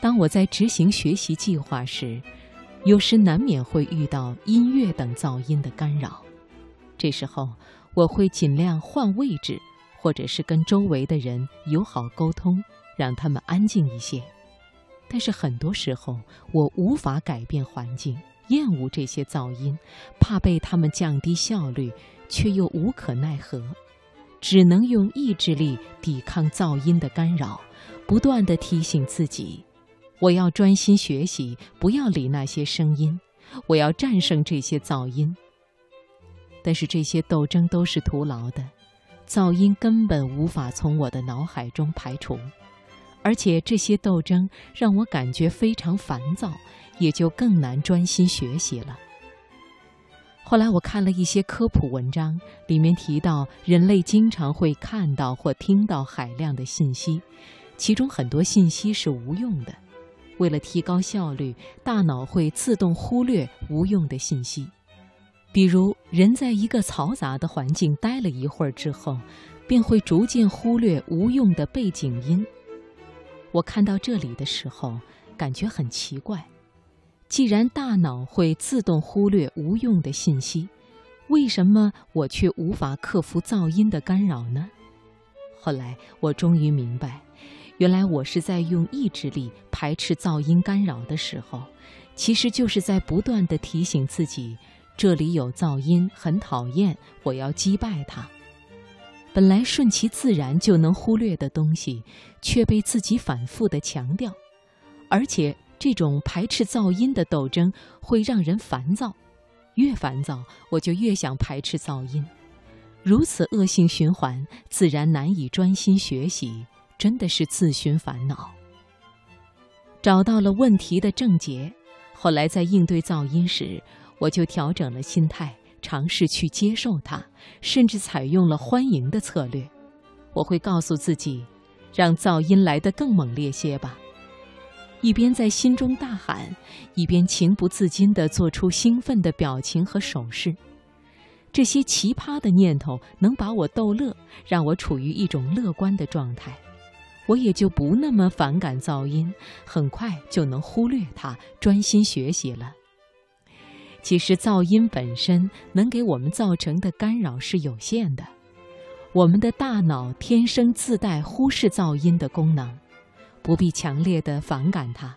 当我在执行学习计划时，有时难免会遇到音乐等噪音的干扰。这时候，我会尽量换位置，或者是跟周围的人友好沟通，让他们安静一些。但是很多时候，我无法改变环境，厌恶这些噪音，怕被他们降低效率，却又无可奈何，只能用意志力抵抗噪音的干扰，不断地提醒自己。我要专心学习，不要理那些声音。我要战胜这些噪音。但是这些斗争都是徒劳的，噪音根本无法从我的脑海中排除，而且这些斗争让我感觉非常烦躁，也就更难专心学习了。后来我看了一些科普文章，里面提到人类经常会看到或听到海量的信息，其中很多信息是无用的。为了提高效率，大脑会自动忽略无用的信息。比如，人在一个嘈杂的环境待了一会儿之后，便会逐渐忽略无用的背景音。我看到这里的时候，感觉很奇怪：既然大脑会自动忽略无用的信息，为什么我却无法克服噪音的干扰呢？后来，我终于明白。原来我是在用意志力排斥噪音干扰的时候，其实就是在不断地提醒自己，这里有噪音，很讨厌，我要击败它。本来顺其自然就能忽略的东西，却被自己反复地强调，而且这种排斥噪音的斗争会让人烦躁，越烦躁我就越想排斥噪音，如此恶性循环，自然难以专心学习。真的是自寻烦恼。找到了问题的症结，后来在应对噪音时，我就调整了心态，尝试去接受它，甚至采用了欢迎的策略。我会告诉自己，让噪音来得更猛烈些吧。一边在心中大喊，一边情不自禁地做出兴奋的表情和手势。这些奇葩的念头能把我逗乐，让我处于一种乐观的状态。我也就不那么反感噪音，很快就能忽略它，专心学习了。其实噪音本身能给我们造成的干扰是有限的，我们的大脑天生自带忽视噪音的功能，不必强烈的反感它，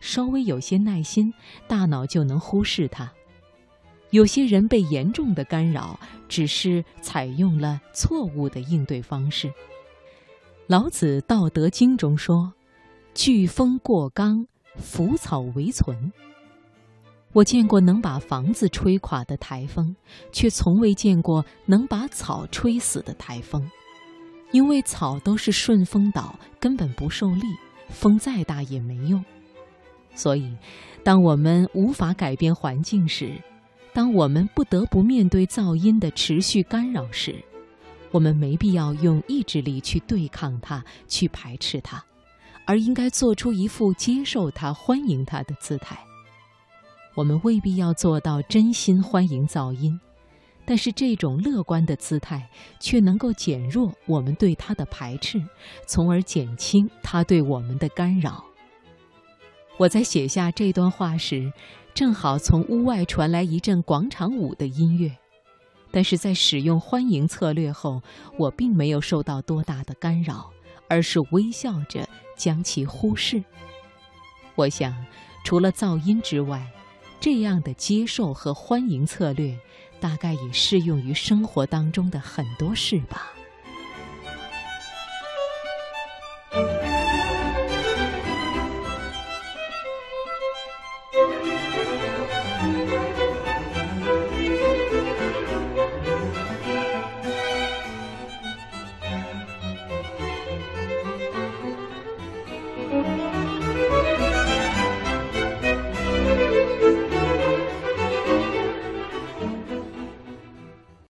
稍微有些耐心，大脑就能忽视它。有些人被严重的干扰，只是采用了错误的应对方式。老子《道德经》中说：“飓风过冈，腐草为存。”我见过能把房子吹垮的台风，却从未见过能把草吹死的台风。因为草都是顺风倒，根本不受力，风再大也没用。所以，当我们无法改变环境时，当我们不得不面对噪音的持续干扰时，我们没必要用意志力去对抗它、去排斥它，而应该做出一副接受它、欢迎它的姿态。我们未必要做到真心欢迎噪音，但是这种乐观的姿态却能够减弱我们对它的排斥，从而减轻它对我们的干扰。我在写下这段话时，正好从屋外传来一阵广场舞的音乐。但是在使用欢迎策略后，我并没有受到多大的干扰，而是微笑着将其忽视。我想，除了噪音之外，这样的接受和欢迎策略，大概也适用于生活当中的很多事吧。